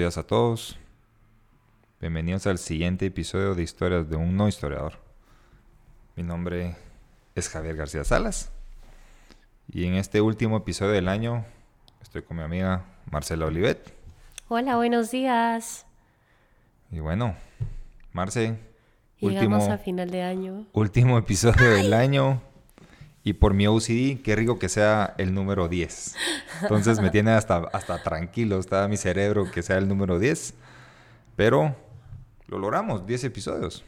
días a todos. Bienvenidos al siguiente episodio de Historias de un no historiador. Mi nombre es Javier García Salas. Y en este último episodio del año estoy con mi amiga Marcela Olivet. Hola, buenos días. Y bueno, Marce, Llegamos último, a final de año. último episodio del año. Y por mi OCD, qué rico que sea el número 10. Entonces me tiene hasta, hasta tranquilo, está mi cerebro que sea el número 10. Pero lo logramos, 10 episodios.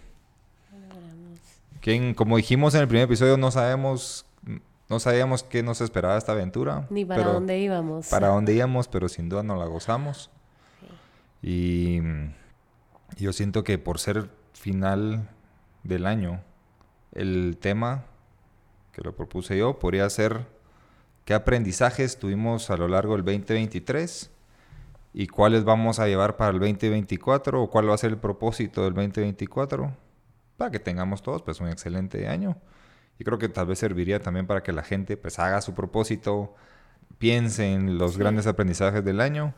¿Quién, como dijimos en el primer episodio, no sabemos, no sabíamos qué nos esperaba esta aventura. Ni para pero- dónde íbamos. Para dónde íbamos, pero sin duda nos la gozamos. Y yo siento que por ser final del año, el tema que lo propuse yo podría ser qué aprendizajes tuvimos a lo largo del 2023 y cuáles vamos a llevar para el 2024 o cuál va a ser el propósito del 2024 para que tengamos todos pues un excelente año. Y creo que tal vez serviría también para que la gente pues haga su propósito, piense en los Sí. grandes aprendizajes del año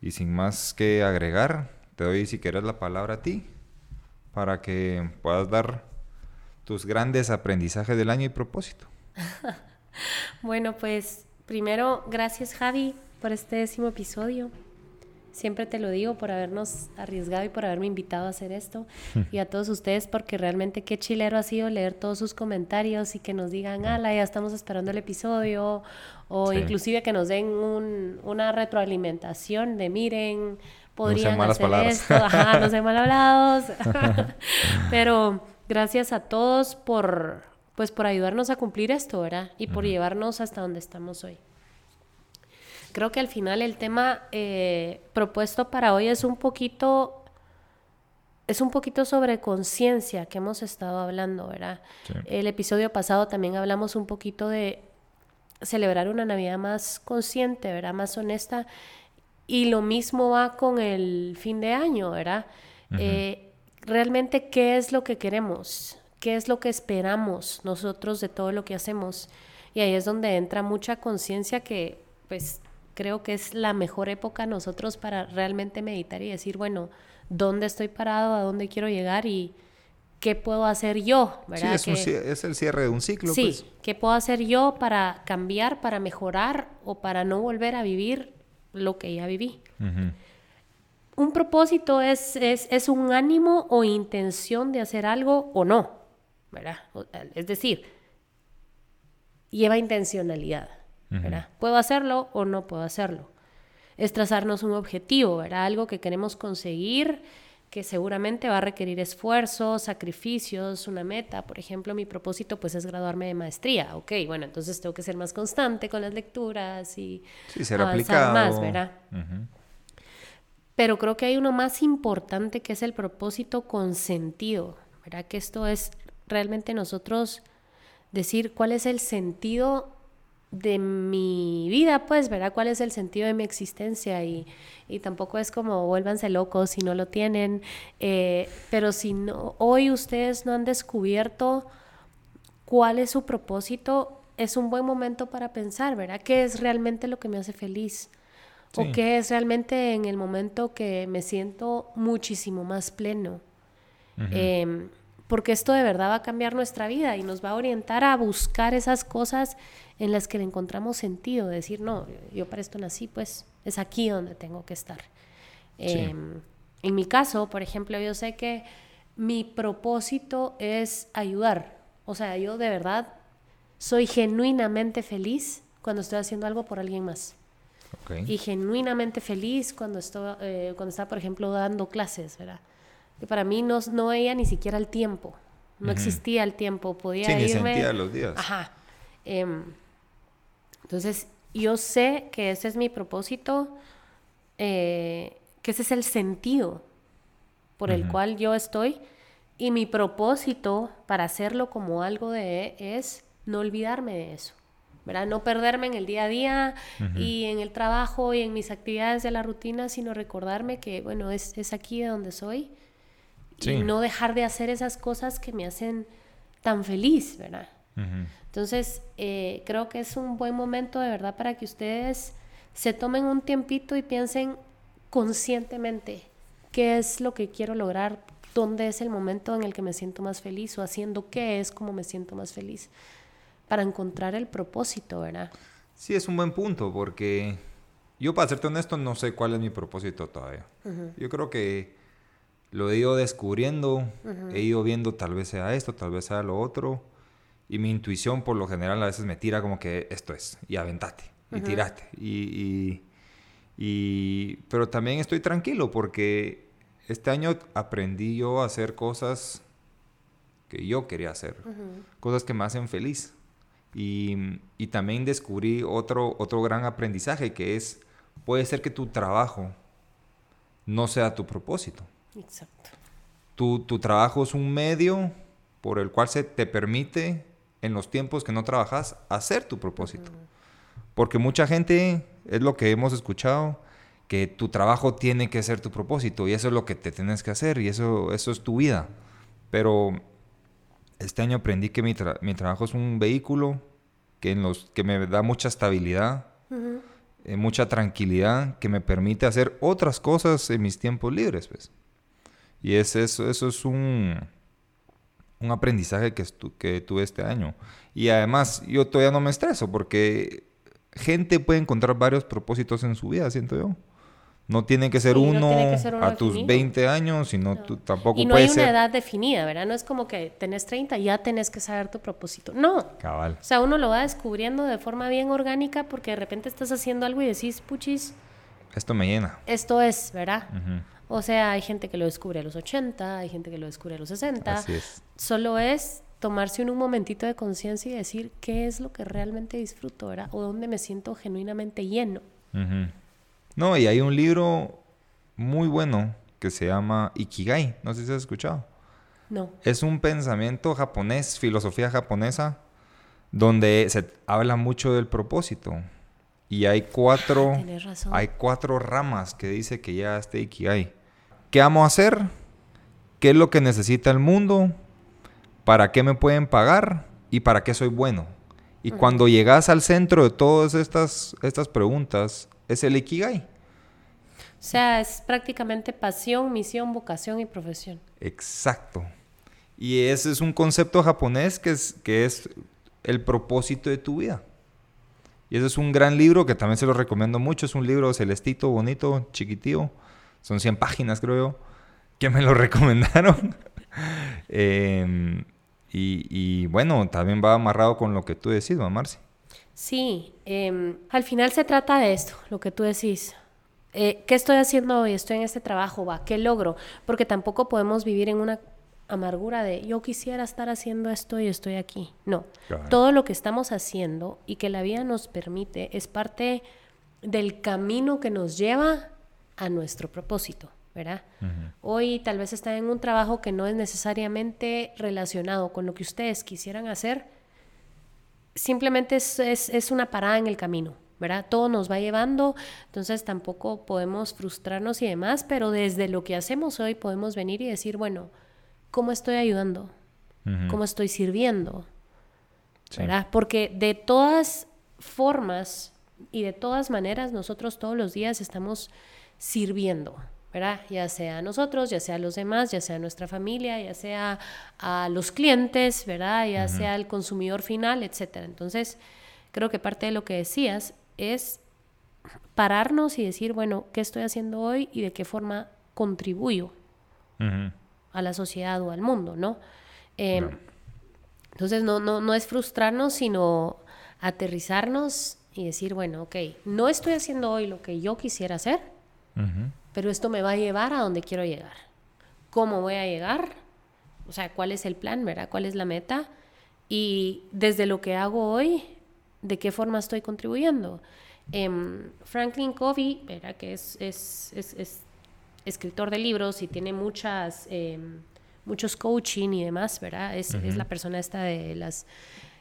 y sin más que agregar, te doy si quieres la palabra a ti para que puedas dar tus grandes aprendizajes del año y propósito. Bueno, pues primero, gracias Javi por este décimo episodio. Siempre te lo digo por habernos arriesgado y por haberme invitado a hacer esto. y a todos ustedes porque realmente qué chilero ha sido leer todos sus comentarios y que nos digan, ala, ya estamos esperando el episodio. O Sí. inclusive que nos den un- una retroalimentación de, miren, podrían malas hacer palabras. esto. Ajá, no sean mal hablados. Pero gracias a todos por, pues, por ayudarnos a cumplir esto, ¿verdad? Y por llevarnos hasta donde estamos hoy. Creo que al final el tema eh, propuesto para hoy es un poquito, es un poquito sobre conciencia que hemos estado hablando, ¿verdad? Sí. El episodio pasado también hablamos un poquito de celebrar una Navidad más consciente, ¿verdad? Más honesta. Y lo mismo va con el fin de año, ¿verdad? Eh, realmente, ¿qué es lo que queremos? ¿Qué es lo que esperamos nosotros de todo lo que hacemos? Y ahí es donde entra mucha conciencia que, pues, creo que es la mejor época nosotros para realmente meditar y decir, bueno, ¿dónde estoy parado? ¿A dónde quiero llegar? ¿Y qué puedo hacer yo? Sí, es, Que- el cierre de un ciclo. Sí, pues. ¿qué puedo hacer yo para cambiar, para mejorar o para no volver a vivir lo que ya viví? Ujú. Un propósito es, es, es un ánimo o intención de hacer algo o no, ¿verdad? Es decir, lleva intencionalidad, ¿verdad? ¿Puedo hacerlo o no puedo hacerlo? Es trazarnos un objetivo, ¿verdad? Algo que queremos conseguir, que seguramente va a requerir esfuerzo, sacrificios, una meta. Por ejemplo, mi propósito pues es graduarme de maestría. Ok, bueno, entonces tengo que ser más constante con las lecturas y Sí, ser avanzar aplicado. más, ¿verdad? Pero creo que hay uno más importante que es el propósito con sentido, ¿verdad? Que esto es realmente nosotros decir cuál es el sentido de mi vida, pues, ¿verdad? ¿Cuál es el sentido de mi existencia? Y, y tampoco es como vuélvanse locos si no lo tienen, eh, pero si no, hoy ustedes no han descubierto cuál es su propósito, es un buen momento para pensar, ¿verdad? ¿Qué es realmente lo que me hace feliz? Sí. ¿O qué es realmente en el momento que me siento muchísimo más pleno? Em, porque esto de verdad va a cambiar nuestra vida y nos va a orientar a buscar esas cosas en las que le encontramos sentido, decir, no, yo para esto nací, pues es aquí donde tengo que estar. Sí. Em, en mi caso, por ejemplo, yo sé que mi propósito es ayudar. O sea, yo de verdad soy genuinamente feliz cuando estoy haciendo algo por alguien más. Y genuinamente feliz cuando, estoy, eh, cuando estaba, por ejemplo, dando clases, ¿verdad? Que para mí no, no veía ni siquiera el tiempo. No existía el tiempo. Podía Sí, ni irme... sentía los días. Ajá. Em, entonces, yo sé que ese es mi propósito, eh, que ese es el sentido por el cual yo estoy. Y mi propósito para hacerlo como algo de es no olvidarme de eso. ¿Verdad? No perderme en el día a día y en el trabajo y en mis actividades de la rutina, sino recordarme que, bueno, es, es aquí de donde soy Sí. y no dejar de hacer esas cosas que me hacen tan feliz, ¿verdad? Entonces, eh, creo que es un buen momento de verdad para que ustedes se tomen un tiempito y piensen conscientemente qué es lo que quiero lograr, dónde es el momento en el que me siento más feliz o haciendo qué es como me siento más feliz para encontrar el propósito, ¿verdad? Sí, es un buen punto porque yo para serte honesto no sé cuál es mi propósito todavía. Yo creo que lo he ido descubriendo, he ido viendo tal vez sea esto, tal vez sea lo otro y mi intuición por lo general a veces me tira como que esto es y aventate y tirate y, y, pero también estoy tranquilo porque este año aprendí yo a hacer cosas que yo quería hacer, cosas que me hacen feliz. Y, y, también descubrí otro, otro gran aprendizaje que es, puede ser que tu trabajo no sea tu propósito. Exacto. Tu, tu trabajo es un medio por el cual se te permite en los tiempos que no trabajas hacer tu propósito. Porque mucha gente, es lo que hemos escuchado, que tu trabajo tiene que ser tu propósito y eso es lo que te tienes que hacer y eso, eso es tu vida. Pero este año aprendí que mi, mi trabajo es un vehículo que, en los, que me da mucha estabilidad, eh, mucha tranquilidad, que me permite hacer otras cosas en mis tiempos libres. Pues. Y es, eso, eso es un, un aprendizaje que, que tuve este año. Y además yo todavía no me estreso porque gente puede encontrar varios propósitos en su vida, siento yo. No tiene que ser, uno, a tus 20 años, sino tú tampoco Y no hay una edad definida, ¿verdad? No es como que tenés 30 y ya tenés que saber tu propósito. No. Cabal. O sea, uno lo va descubriendo de forma bien orgánica porque de repente estás haciendo algo y decís, puchis. Esto me llena. Esto es, ¿verdad? O sea, hay gente que lo descubre a los 80, hay gente que lo descubre a los 60. Así es. Solo es tomarse un, momentito de conciencia y decir qué es lo que realmente disfruto, ¿verdad? O dónde me siento genuinamente lleno. No, y hay un libro muy bueno que se llama Ikigai. No sé si has escuchado. No. Es un pensamiento japonés, filosofía japonesa, donde se habla mucho del propósito. Y hay cuatro, ah, hay cuatro ramas que dice que ya este Ikigai. ¿Qué amo hacer? ¿Qué es lo que necesita el mundo? ¿Para qué me pueden pagar? ¿Y para qué soy bueno? Y cuando llegas al centro de todas estas, estas preguntas, es el Ikigai. O sea, es prácticamente pasión, misión, vocación y profesión. Exacto. Y ese es un concepto japonés que es, que es el propósito de tu vida. Y ese es un gran libro que también se lo recomiendo mucho. Es un libro celestito, bonito, chiquitío. Son 100 páginas, creo yo, que me lo recomendaron. Em, y, bueno, también va amarrado con lo que tú decís, ¿no, Marci? Sí, em, al final se trata de esto, lo que tú decís. Eh, ¿Qué estoy haciendo hoy? Estoy en este trabajo, va, ¿qué logro? Porque tampoco podemos vivir en una amargura de yo quisiera estar haciendo esto y estoy aquí. No, todo lo que estamos haciendo y que la vida nos permite es parte del camino que nos lleva a nuestro propósito, ¿verdad? Hoy tal vez están en un trabajo que no es necesariamente relacionado con lo que ustedes quisieran hacer, simplemente es, una parada en el camino, ¿verdad? Todo nos va llevando, entonces tampoco podemos frustrarnos y demás, pero desde lo que hacemos hoy podemos venir y decir, bueno, ¿cómo estoy ayudando? ¿Cómo estoy sirviendo? ¿Verdad? Porque de todas formas y de todas maneras nosotros todos los días estamos sirviendo, ¿verdad? Ya sea a nosotros, ya sea a los demás, ya sea a nuestra familia, ya sea a los clientes, ¿verdad? Ya sea al consumidor final, etcétera. Entonces, creo que parte de lo que decías es pararnos y decir, bueno, ¿qué estoy haciendo hoy y de qué forma contribuyo a la sociedad o al mundo, ¿no? Em, entonces, no, no, no es frustrarnos, sino aterrizarnos y decir, bueno, ok, no estoy haciendo hoy lo que yo quisiera hacer, pero esto me va a llevar a donde quiero llegar. ¿Cómo voy a llegar? O sea, ¿cuál es el plan, verdad? ¿Cuál es la meta? Y desde lo que hago hoy, ¿de qué forma estoy contribuyendo? Em, Franklin Covey, ¿verdad? Que es, es, es, escritor de libros y tiene muchas, em, muchos coaching y demás, ¿verdad? Es, la persona esta de las...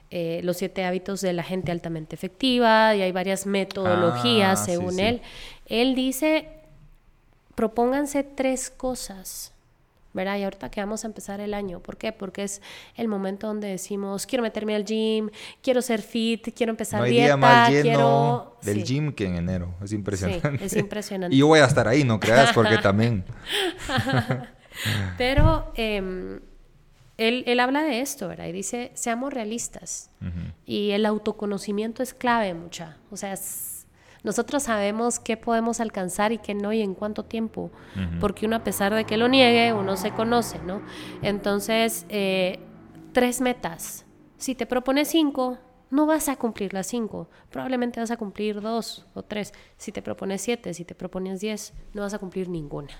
Eh, los siete hábitos de la gente altamente efectiva y hay varias metodologías ah, según él. Él dice propónganse tres cosas, ¿verdad? Y ahorita que vamos a empezar el año. ¿Por qué? Porque es el momento donde decimos, quiero meterme al gym, quiero ser fit, quiero empezar No hay dieta, día más lleno quiero... del Sí. gym que en enero. Es impresionante. Sí, es impresionante. y yo voy a estar ahí, no creas, porque también. Pero em, él, él habla de esto, ¿verdad? Y dice, seamos realistas. Y el autoconocimiento es clave, mucha. O sea, es- nosotros sabemos qué podemos alcanzar y qué no y en cuánto tiempo. Porque uno, a pesar de que lo niegue, uno se conoce, ¿no? Entonces, eh, tres metas. Si te propones cinco, no vas a cumplir las cinco. Probablemente vas a cumplir dos o tres. Si te propones siete, si te propones diez, no vas a cumplir ninguna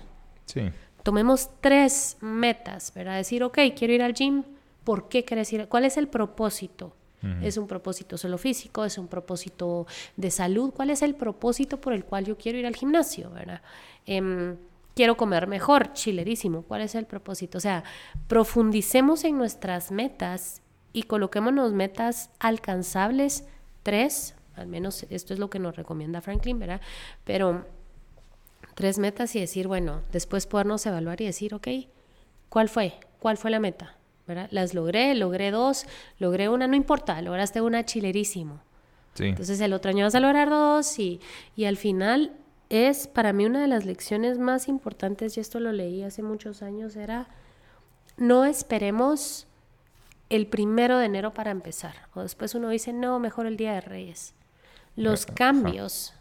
Sí. tomemos tres metas, ¿verdad? Decir, ok, quiero ir al gym, ¿por qué quieres ir? ¿Cuál es el propósito? ¿Es un propósito solo físico? ¿Es un propósito de salud? ¿Cuál es el propósito por el cual yo quiero ir al gimnasio, ¿verdad? Em, quiero comer mejor, chilerísimo. ¿Cuál es el propósito? O sea, profundicemos en nuestras metas y coloquémonos metas alcanzables, tres, al menos esto es lo que nos recomienda Franklin, ¿verdad? Pero tres metas y decir, bueno, después podernos evaluar y decir, ok, ¿cuál fue? ¿Cuál fue la meta? ¿Verdad? Las logré, logré dos, logré una, no importa, lograste una chilerísimo. Sí. Entonces el otro año vas a lograr dos y, y al final es para mí una de las lecciones más importantes, y esto lo leí hace muchos años, era no esperemos el primero de enero para empezar. O después uno dice, no, mejor el Día de Reyes. Los Ajá. cambios,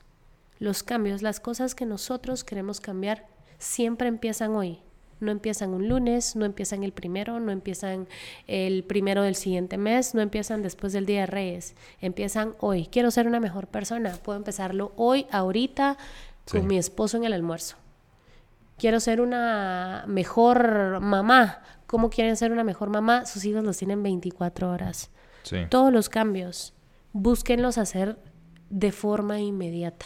los cambios, las cosas que nosotros queremos cambiar, siempre empiezan hoy. No empiezan un lunes, no empiezan el primero, no empiezan el primero del siguiente mes, no empiezan después del Día de Reyes. Empiezan hoy. Quiero ser una mejor persona. Puedo empezarlo hoy, ahorita, con mi esposo en el almuerzo. Quiero ser una mejor mamá. ¿Cómo quieren ser una mejor mamá? Sus hijos los tienen 24 horas. Sí. Todos los cambios, búsquenlos hacer de forma inmediata.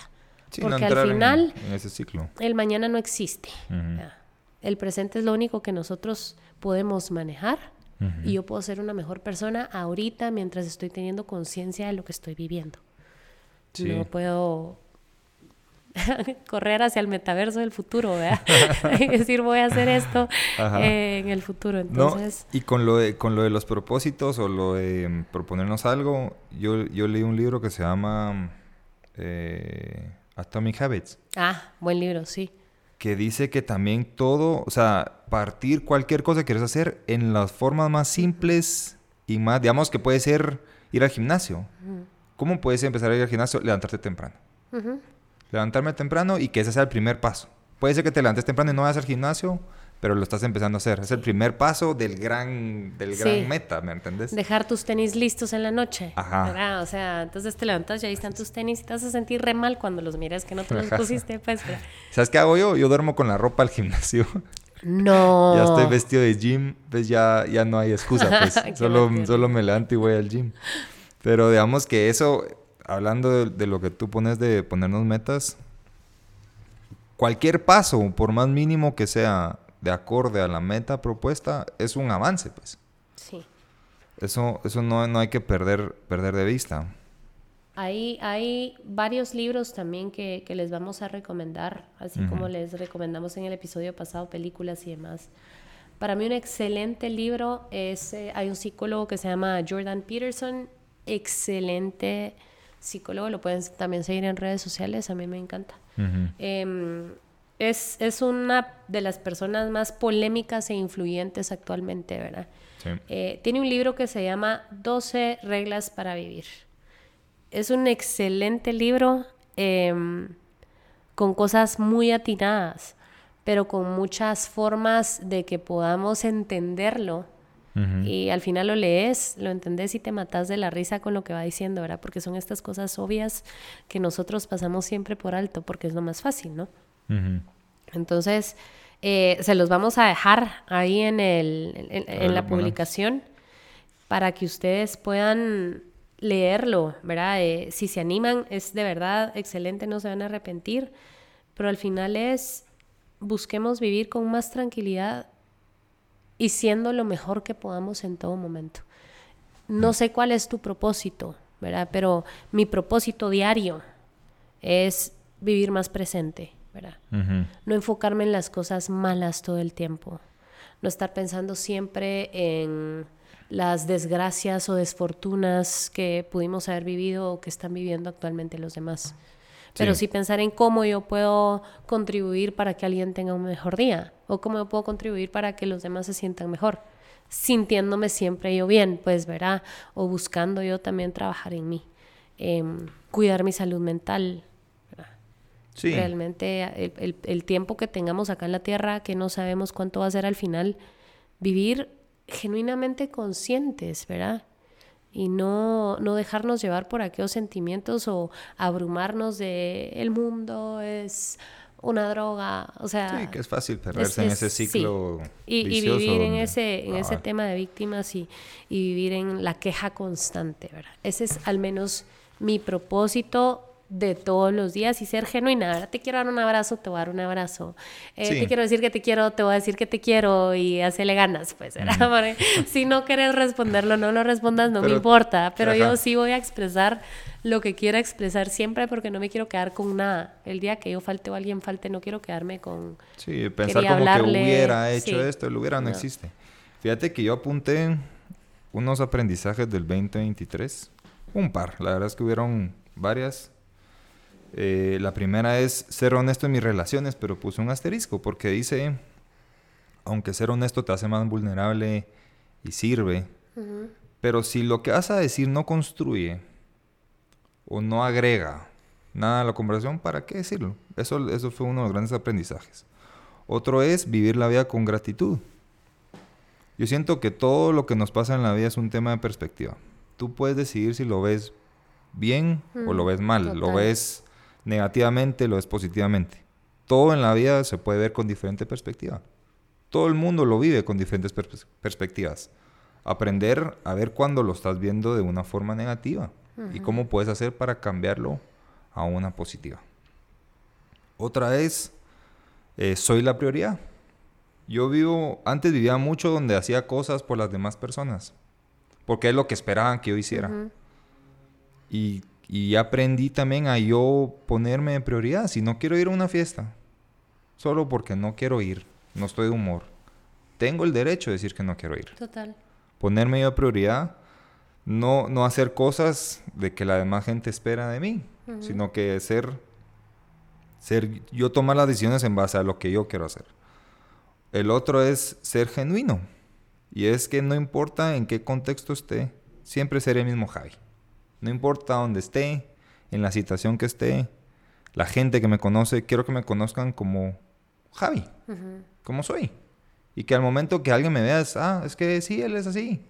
Sí, no porque al en- final en ese ciclo. el mañana no existe. El presente es lo único que nosotros podemos manejar y yo puedo ser una mejor persona ahorita mientras estoy teniendo conciencia de lo que estoy viviendo. Sí. No puedo correr hacia el metaverso del futuro, ¿verdad? y decir voy a hacer esto eh, en el futuro. No, y con lo, de, con lo de los propósitos o lo de mm, proponernos algo, yo, yo leí un libro que se llama eh, Atomic Habits, ah, buen libro, sí. Que dice que también todo, o sea, partir cualquier cosa que quieres hacer en las formas más simples y más, digamos que puede ser ir al gimnasio. ¿Cómo puedes empezar a ir al gimnasio? Levantarte temprano. Levantarme temprano y que ese sea el primer paso. Puede ser que te levantes temprano y no vayas al gimnasio, pero lo estás empezando a hacer. Es el primer paso del gran, del Sí. gran meta, ¿me entendés? Dejar tus tenis listos en la noche. Ajá. ¿verdad? O sea, entonces te levantas y ahí están tus tenis y te vas a sentir re mal cuando los miras que no te los Ajá. pusiste. Pues, pero- ¿Sabes qué hago yo? Yo duermo con la ropa al gimnasio. No. ya estoy vestido de gym, pues ya, ya no hay excusa, pues. Solo, solo me levanto y voy al gym. Pero digamos que eso, hablando de, de lo que tú pones de ponernos metas, cualquier paso, por más mínimo que sea de acorde a la meta propuesta, es un avance, pues. Sí. Eso, eso no, no hay que perder, perder de vista. Hay, hay varios libros también que, que les vamos a recomendar, así como les recomendamos en el episodio pasado películas y demás. Para mí un excelente libro es, eh, hay un psicólogo que se llama Jordan Peterson, excelente psicólogo, lo pueden también seguir en redes sociales, a mí me encanta. Em, es, es una de las personas más polémicas e influyentes actualmente, ¿verdad? Sí. Eh, tiene un libro que se llama 12 reglas para vivir. Es un excelente libro em, con cosas muy atinadas, pero con muchas formas de que podamos entenderlo. Y al final lo lees, lo entendés y te matas de la risa con lo que va diciendo, ¿verdad? Porque son estas cosas obvias que nosotros pasamos siempre por alto, porque es lo más fácil, ¿no? Entonces, eh, se los vamos a dejar ahí en, el, en, la publicación para que ustedes puedan leerlo, ¿verdad? Eh, si se animan, es de verdad excelente, no se van a arrepentir, pero al final es, busquemos vivir con más tranquilidad y siendo lo mejor que podamos en todo momento. No sé cuál es tu propósito, ¿verdad? Pero mi propósito diario es vivir más presente, No enfocarme en las cosas malas todo el tiempo. no estar pensando siempre en las desgracias o desfortunas que pudimos haber vivido o que están viviendo actualmente los demás. Pero sí. pensar en cómo yo puedo contribuir para que alguien tenga un mejor día o cómo yo puedo contribuir para que los demás se sientan mejor, sintiéndome siempre yo bien, pues verá, o buscando yo también trabajar en mí, em, cuidar mi salud mental. Sí. Realmente el, el tiempo que tengamos acá en la tierra, que no sabemos cuánto va a ser al final, vivir genuinamente conscientes, ¿verdad? y no, no dejarnos llevar por aquellos sentimientos o abrumarnos de el mundo es una droga, o sea... Sí, que es fácil perderse en ese ciclo y, vivir en, ese, en ese tema de víctimas y, y vivir en la queja constante, ¿verdad? Ese es al menos mi propósito de todos los días y ser genuina. Ahora te quiero dar un abrazo, te voy a dar un abrazo. Eh, te quiero decir que te quiero, te voy a decir que te quiero y hacerle ganas, pues. si no quieres responderlo, no lo respondas, no me importa. Pero yo sí voy a expresar lo que quiera expresar siempre porque no me quiero quedar con nada. El día que yo falte o alguien falte, no quiero quedarme con... Sí, pensar como que hubiera hecho esto, el hubiera no, no existe. Fíjate que yo apunté unos aprendizajes del 2023. Un par, la verdad es que hubieron varias eh, la primera es ser honesto en mis relaciones, pero puse un asterisco porque dice, aunque ser honesto te hace más vulnerable y sirve, pero si lo que vas a decir no construye o no agrega nada a la conversación, ¿para qué decirlo? Eso, eso fue uno de los grandes aprendizajes. Otro es vivir la vida con gratitud. Yo siento que todo lo que nos pasa en la vida es un tema de perspectiva. Tú puedes decidir si lo ves bien o lo ves mal, lo ves negativamente, lo es positivamente. Todo en la vida se puede ver con diferente perspectiva. Todo el mundo lo vive con diferentes perspectivas. Aprender a ver cuando lo estás viendo de una forma negativa y cómo puedes hacer para cambiarlo a una positiva. Otra es, eh, soy la prioridad. Yo vivo, antes vivía mucho donde hacía cosas por las demás personas, porque es lo que esperaban que yo hiciera. Y y aprendí también a yo ponerme en prioridad. Si no quiero ir a una fiesta, solo porque no quiero ir, no estoy de humor, tengo el derecho de decir que no quiero ir. Total. Ponerme yo prioridad, no, no hacer cosas de que la demás gente espera de mí, sino que ser, ser, yo tomar las decisiones en base a lo que yo quiero hacer. El otro es ser genuino. Y es que no importa en qué contexto esté, siempre seré el mismo Javi. No importa dónde esté, en la situación que esté, la gente que me conoce, quiero que me conozcan como Javi, como soy. Y que al momento que alguien me vea, es, ah, es que sí, él es así.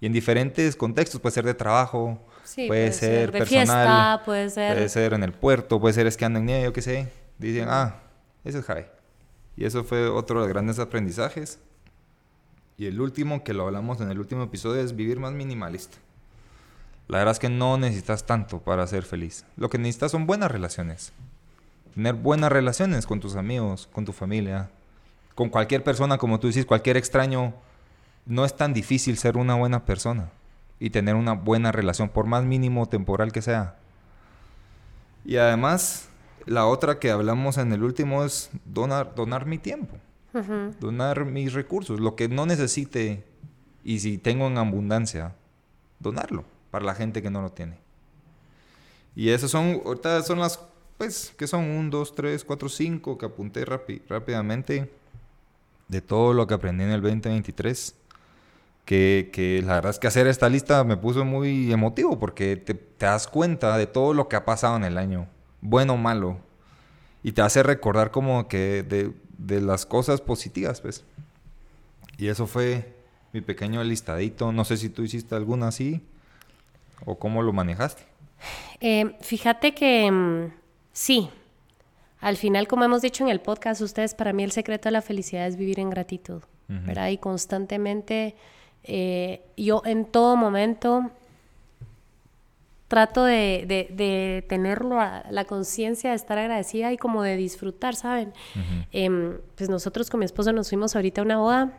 Y en diferentes contextos, puede ser de trabajo, puede, ser, de personal, fiesta, puede ser... puede ser en el puerto, puede ser es que en nieve, yo qué sé. Dicen, ah, ese es Javi. Y eso fue otro de los grandes aprendizajes. Y el último, que lo hablamos en el último episodio, es vivir más minimalista. La verdad es que no necesitas tanto para ser feliz. Lo que necesitas son buenas relaciones. Tener buenas relaciones con tus amigos, con tu familia, con cualquier persona, como tú dices, cualquier extraño. No es tan difícil ser una buena persona y tener una buena relación, por más mínimo temporal que sea. Y además, la otra que hablamos en el último es donar, donar mi tiempo, donar mis recursos, lo que no necesite y si tengo en abundancia, donarlo la gente que no lo tiene. Y esas son, ahorita son las, pues, que son un, dos, tres, cuatro, cinco que apunté rápidamente de todo lo que aprendí en el 2023. Que, que, la verdad es que hacer esta lista me puso muy emotivo porque te, te, das cuenta de todo lo que ha pasado en el año, bueno o malo, y te hace recordar como que de, de las cosas positivas, pues. Y eso fue mi pequeño listadito. No sé si tú hiciste alguna así. ¿O cómo lo manejaste? Eh, fíjate que mm, sí. Al final, como hemos dicho en el podcast, ustedes, para mí el secreto de la felicidad es vivir en gratitud, ¿verdad? Y constantemente, eh, yo en todo momento trato de, de, tenerlo la conciencia de estar agradecida y como de disfrutar, ¿saben? Em, pues nosotros con mi esposo nos fuimos ahorita a una boda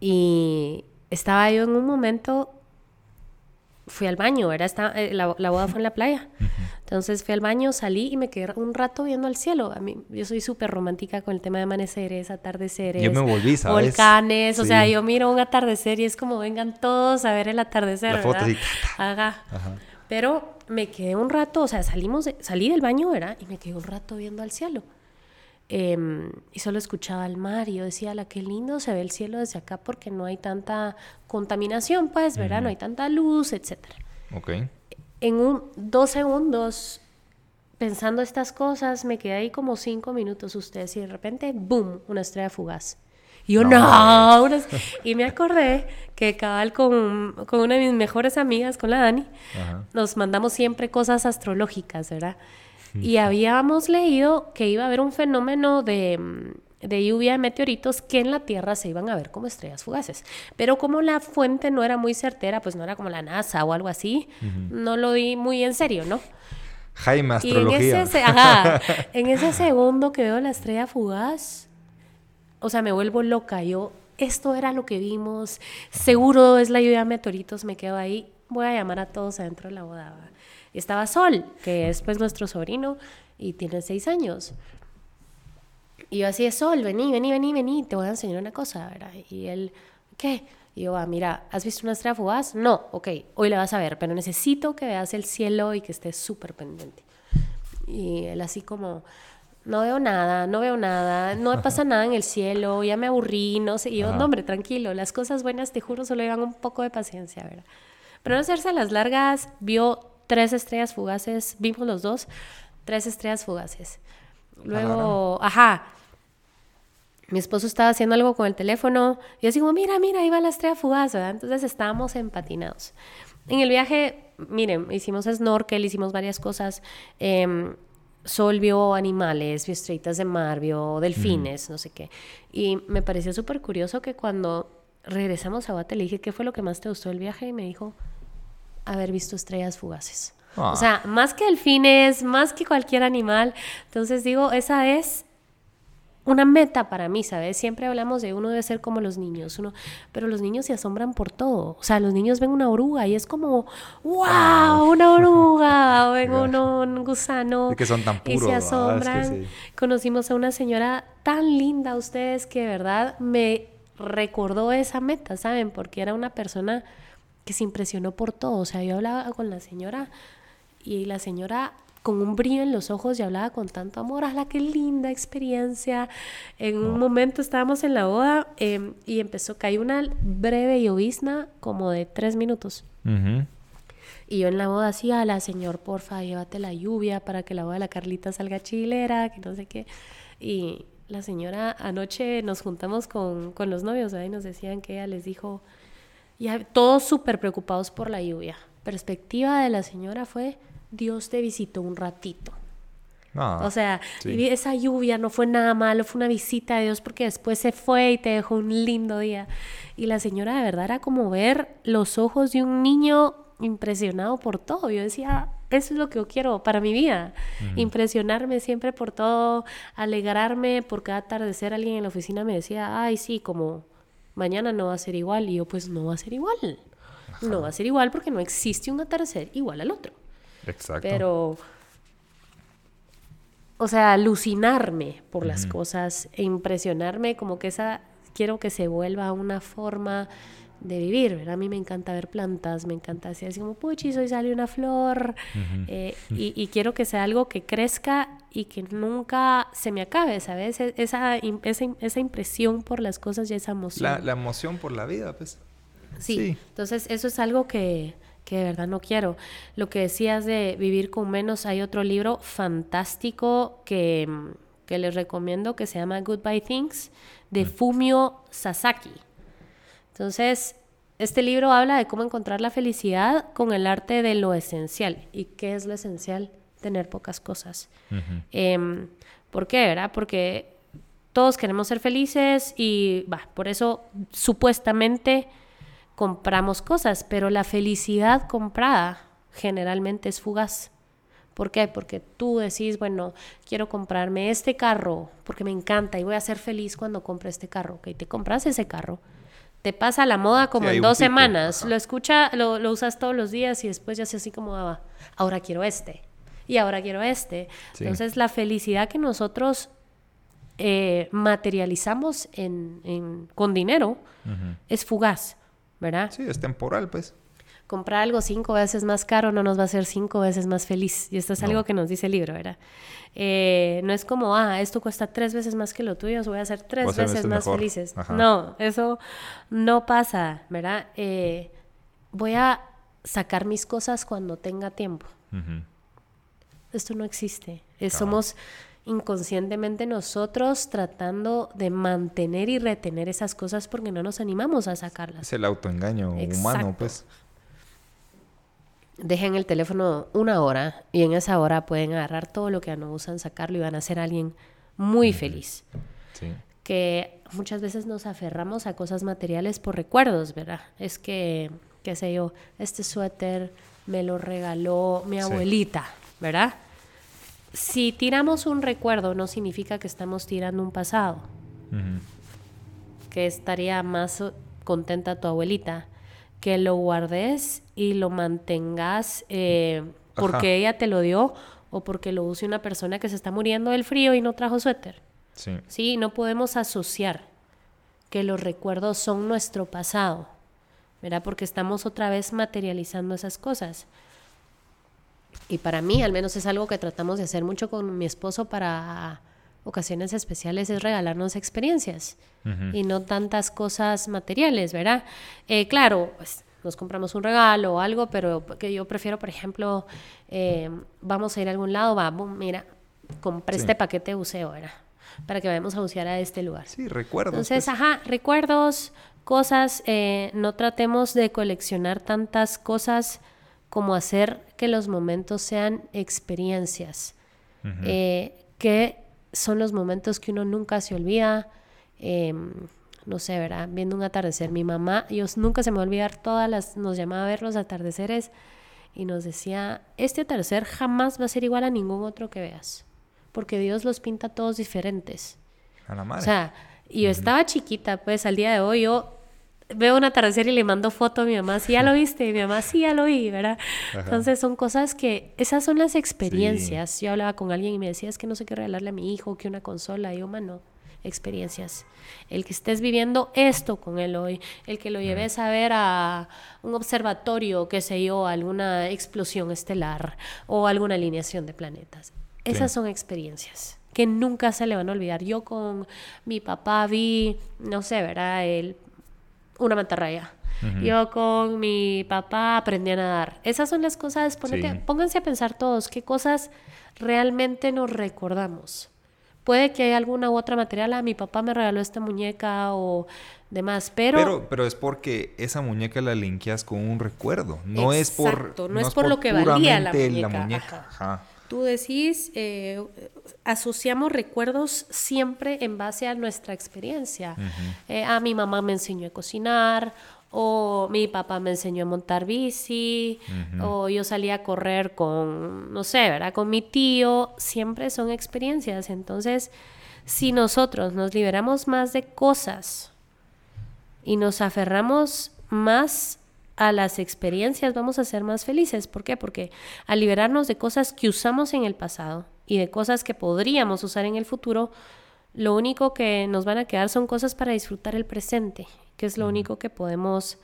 y estaba yo en un momento fui al baño, era esta, eh, la, la, boda fue en la playa. Entonces fui al baño, salí y me quedé un rato viendo al cielo. A mí, yo soy súper romántica con el tema de amaneceres, atardeceres. Yo me volví, ¿sabes? Volcanes, o sea, yo miro un atardecer y es como vengan todos a ver el atardecer. La foto Ajá. Pero me quedé un rato, o sea, salimos salí del baño, ¿verdad? Y me quedé un rato viendo al cielo. Em, y solo escuchaba el mar y yo decía, la qué lindo se ve el cielo desde acá porque no hay tanta contaminación, pues, ¿verdad? No hay tanta luz, etc. Ok. En un, dos segundos, pensando estas cosas, me quedé ahí como cinco minutos ustedes y de repente, ¡boom!, una estrella fugaz. Y yo, no, y me acordé que cabal con, con, una de mis mejores amigas, con la Dani, nos mandamos siempre cosas astrológicas, ¿verdad? Y habíamos leído que iba a haber un fenómeno de, de, lluvia de meteoritos que en la Tierra se iban a ver como estrellas fugaces. Pero como la fuente no era muy certera, pues no era como la NASA o algo así, no lo di muy en serio, ¿no? Jaime, astrología. en ese, ajá, en ese segundo que veo la estrella fugaz, o sea, me vuelvo loca. Yo, esto era lo que vimos, seguro es la lluvia de meteoritos, me quedo ahí, voy a llamar a todos adentro de la boda estaba Sol, que es pues nuestro sobrino y tiene seis años. Y yo así de Sol, vení, vení, vení, vení, te voy a enseñar una cosa, ¿verdad? Y él, ¿qué? Y yo, ah, mira, ¿has visto una estrella fugaz? No, ok, hoy la vas a ver, pero necesito que veas el cielo y que estés súper pendiente. Y él así como, no veo nada, no veo nada, no pasa nada en el cielo, ya me aburrí, no sé. Y yo, no, hombre, tranquilo, las cosas buenas, te juro, solo llevan un poco de paciencia, ¿verdad? Pero no hacerse las largas, vio tres estrellas fugaces, vimos los dos, tres estrellas fugaces. Luego, ajá, mi esposo estaba haciendo algo con el teléfono y yo digo, mira, mira, ahí va la estrella fugaz, ¿verdad? Entonces estábamos empatinados. En el viaje, miren, hicimos snorkel, hicimos varias cosas. Eh, Sol vio animales, vio estrellitas de mar, vio delfines, no sé qué. Y me pareció súper curioso que cuando regresamos a Guate le dije, ¿qué fue lo que más te gustó del viaje? Y me dijo, haber visto estrellas fugaces. O sea, más que delfines, más que cualquier animal. Entonces digo, esa es una meta para mí, ¿sabes? Siempre hablamos de uno debe ser como los niños, uno, pero los niños se asombran por todo. O sea, los niños ven una oruga y es como, wow, una oruga, o ven un gusano. que son tan puros. Y se asombran. Conocimos a una señora tan linda, ustedes, que de verdad me recordó esa meta, ¿saben? Porque era una persona que se impresionó por todo. O sea, yo hablaba con la señora y la señora con un brillo en los ojos y hablaba con tanto amor. ¡Ah, qué linda experiencia! En un momento estábamos en la boda em, y empezó, cayó una breve llovizna como de tres minutos. Y yo en la boda decía, la señor, porfa, llévate la lluvia para que la boda de la Carlita salga chilera, que no sé qué. Y la señora, anoche nos juntamos con, con los novios, ahí nos decían que ella les dijo, y todos súper preocupados por la lluvia. Perspectiva de la señora fue, Dios te visitó un ratito. Ah, o sea, esa lluvia no fue nada malo, fue una visita de Dios porque después se fue y te dejó un lindo día. Y la señora de verdad era como ver los ojos de un niño impresionado por todo. Yo decía, eso es lo que yo quiero para mi vida. Impresionarme siempre por todo, alegrarme por cada atardecer. Alguien en la oficina me decía, ay, sí, como mañana no va a ser igual. Y yo, pues no va a ser igual. No va a ser igual porque no existe un atardecer igual al otro. Exacto. Pero, o sea, alucinarme por las cosas e impresionarme, como que esa, quiero que se vuelva una forma de vivir, ¿verdad? A mí me encanta ver plantas, me encanta decir así como, puchis, hoy sale una flor, eh, y, quiero que sea algo que crezca y que nunca se me acabe, ¿sabes? E, esa, esa, esa impresión por las cosas y esa emoción. La, emoción por la vida, pues. Sí, entonces eso es algo que, que de verdad no quiero. Lo que decías de vivir con menos, hay otro libro fantástico que, que les recomiendo que se llama Goodbye Things, de Fumio Sasaki. Entonces, este libro habla de cómo encontrar la felicidad con el arte de lo esencial. ¿Y qué es lo esencial? Tener pocas cosas. Em, ¿Por qué? ¿Verdad? Porque todos queremos ser felices y por eso supuestamente compramos cosas, pero la felicidad comprada generalmente es fugaz. ¿Por qué? Porque tú decís, bueno, quiero comprarme este carro porque me encanta y voy a ser feliz cuando compre este carro. Ok, te compras ese carro te pasa la moda como en dos semanas. ajá. Lo escucha, lo, lo usas todos los días y después ya se así como, ah, ahora quiero este. Y ahora quiero este. Sí. Entonces, la felicidad que nosotros eh, materializamos en, en- con dinero es fugaz, ¿verdad? Sí, es temporal, pues. Comprar algo cinco veces más caro no nos va a hacer cinco veces más feliz. Y esto es No. algo que nos dice el libro, ¿verdad? Eh, no es como, ah, esto cuesta tres veces más que lo tuyo, os voy a hacer tres a veces este más mejor. felices. Ajá. No, eso no pasa, ¿verdad? Eh, voy a sacar mis cosas cuando tenga tiempo. Esto no existe. Eh. Somos inconscientemente nosotros tratando de mantener y retener esas cosas porque no nos animamos a sacarlas. Es el autoengaño humano, pues. Dejen el teléfono una hora y en esa hora pueden agarrar todo lo que no usan, sacarlo y van a ser alguien muy feliz. Sí. Que muchas veces nos aferramos a cosas materiales por recuerdos, ¿verdad? Es que, qué sé yo, este suéter me lo regaló mi Sí. abuelita, ¿verdad? Si tiramos un recuerdo no significa que estamos tirando un pasado, que estaría más contenta tu abuelita, que lo guardes y lo mantengas eh, porque ella te lo dio o porque lo use una persona que se está muriendo del frío y no trajo suéter. Sí. Sí, no podemos asociar que los recuerdos son nuestro pasado, ¿verdad? Porque estamos otra vez materializando esas cosas. Y para mí, al menos es algo que tratamos de hacer mucho con mi esposo para ocasiones especiales, es regalarnos experiencias y no tantas cosas materiales, ¿verdad? Eh, claro, pues nos compramos un regalo o algo, pero que yo prefiero, por ejemplo, eh, vamos a ir a algún lado, vamos, mira, compré Sí. este paquete de buceo, ¿verdad? Para que vayamos a bucear a este lugar. Sí, recuerdos. Entonces, pues. ajá, recuerdos, cosas, eh, no tratemos de coleccionar tantas cosas como hacer que los momentos sean experiencias, eh, que son los momentos que uno nunca se olvida. eh, no sé, ¿verdad? Viendo un atardecer. Mi mamá, yo nunca se me va a olvidar todas las, nos llamaba a ver los atardeceres y nos decía, este atardecer jamás va a ser igual a ningún otro que veas, porque Dios los pinta todos diferentes. A la madre. O sea, y yo estaba chiquita, pues al día de hoy yo veo un atardecer y le mando foto a mi mamá, sí, ya lo viste, y mi mamá, sí, ya lo vi, ¿verdad? Ajá. Entonces son cosas que, esas son las experiencias. Yo hablaba con alguien y me decía, es que no sé qué regalarle a mi hijo, que una consola, y yo, mano, experiencias. El que estés viviendo esto con él hoy, el que lo lleves a ver a un observatorio, qué sé yo, alguna explosión estelar o alguna alineación de planetas. Esas son experiencias que nunca se le van a olvidar. Yo con mi papá vi, no sé, ¿verdad? El, una mantarraya. Yo con mi papá aprendí a nadar. Esas son las cosas, ponete- Sí. pónganse a pensar todos, qué cosas realmente nos recordamos. Puede que haya alguna u otra material, ah, mi papá me regaló esta muñeca o demás, pero, Pero, pero es porque esa muñeca la linkeas con un recuerdo. No es por. Exacto, no es por lo que valía la muñeca, ajá. Ajá. Tú decís, eh, asociamos recuerdos siempre en base a nuestra experiencia. Eh, ah, mi mamá me enseñó a cocinar, o mi papá me enseñó a montar bici, o yo salí a correr con, no sé, ¿verdad? Con mi tío. Siempre son experiencias. Entonces, si nosotros nos liberamos más de cosas y nos aferramos más a las experiencias, vamos a ser más felices. ¿Por qué? Porque al liberarnos de cosas que usamos en el pasado y de cosas que podríamos usar en el futuro, lo único que nos van a quedar son cosas para disfrutar el presente, que es lo único que podemos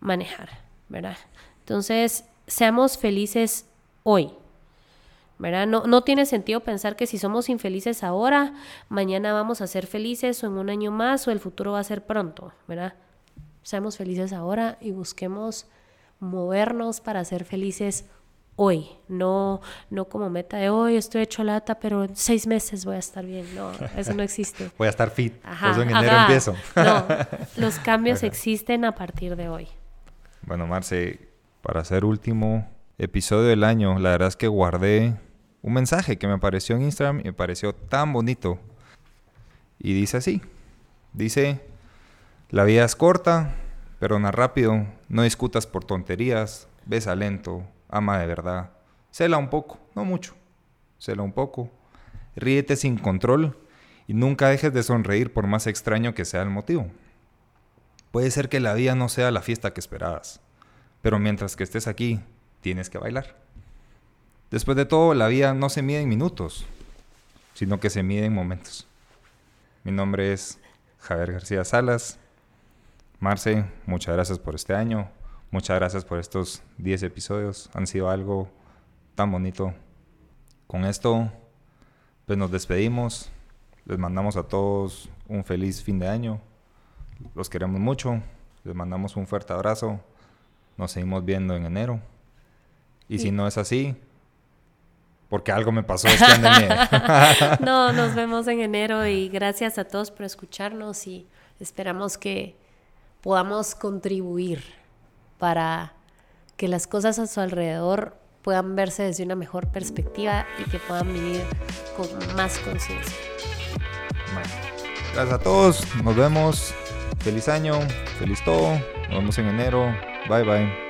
manejar, ¿verdad? Entonces, seamos felices hoy. ¿verdad? No, no tiene sentido pensar que si somos infelices ahora, mañana vamos a ser felices o en un año más o el futuro va a ser pronto, ¿verdad? Seamos felices ahora y busquemos movernos para ser felices hoy, no, no como meta de hoy estoy hecho lata, pero en seis meses voy a estar bien. No, eso no existe. Voy a estar fit. Ajá, por eso en enero ajá. empiezo. No, los cambios Ajá. existen a partir de hoy. Bueno, Marce, para hacer último episodio del año, la verdad es que guardé un mensaje que me apareció en Instagram y me pareció tan bonito. Y dice así. Dice, la vida es corta, pero no rápido, no discutas por tonterías, besa lento, ama de verdad, cela un poco, no mucho, cela un poco, ríete sin control y nunca dejes de sonreír por más extraño que sea el motivo. Puede ser que la vida no sea la fiesta que esperabas, pero mientras que estés aquí, tienes que bailar. Después de todo, la vida no se mide en minutos, sino que se mide en momentos. Mi nombre es Javier García Salas. Marce, muchas gracias por este año. Muchas gracias por estos 10 episodios. Han sido algo tan bonito. Con esto, pues nos despedimos. Les mandamos a todos un feliz fin de año. Los queremos mucho. Les mandamos un fuerte abrazo. Nos seguimos viendo en enero. Y si no es así, porque algo me pasó este año. no, nos vemos en enero y gracias a todos por escucharnos y esperamos que podamos contribuir para que las cosas a su alrededor puedan verse desde una mejor perspectiva y que puedan vivir con más conciencia. gracias a todos, nos vemos. Feliz año, feliz todo. Nos vemos en enero. Bye bye.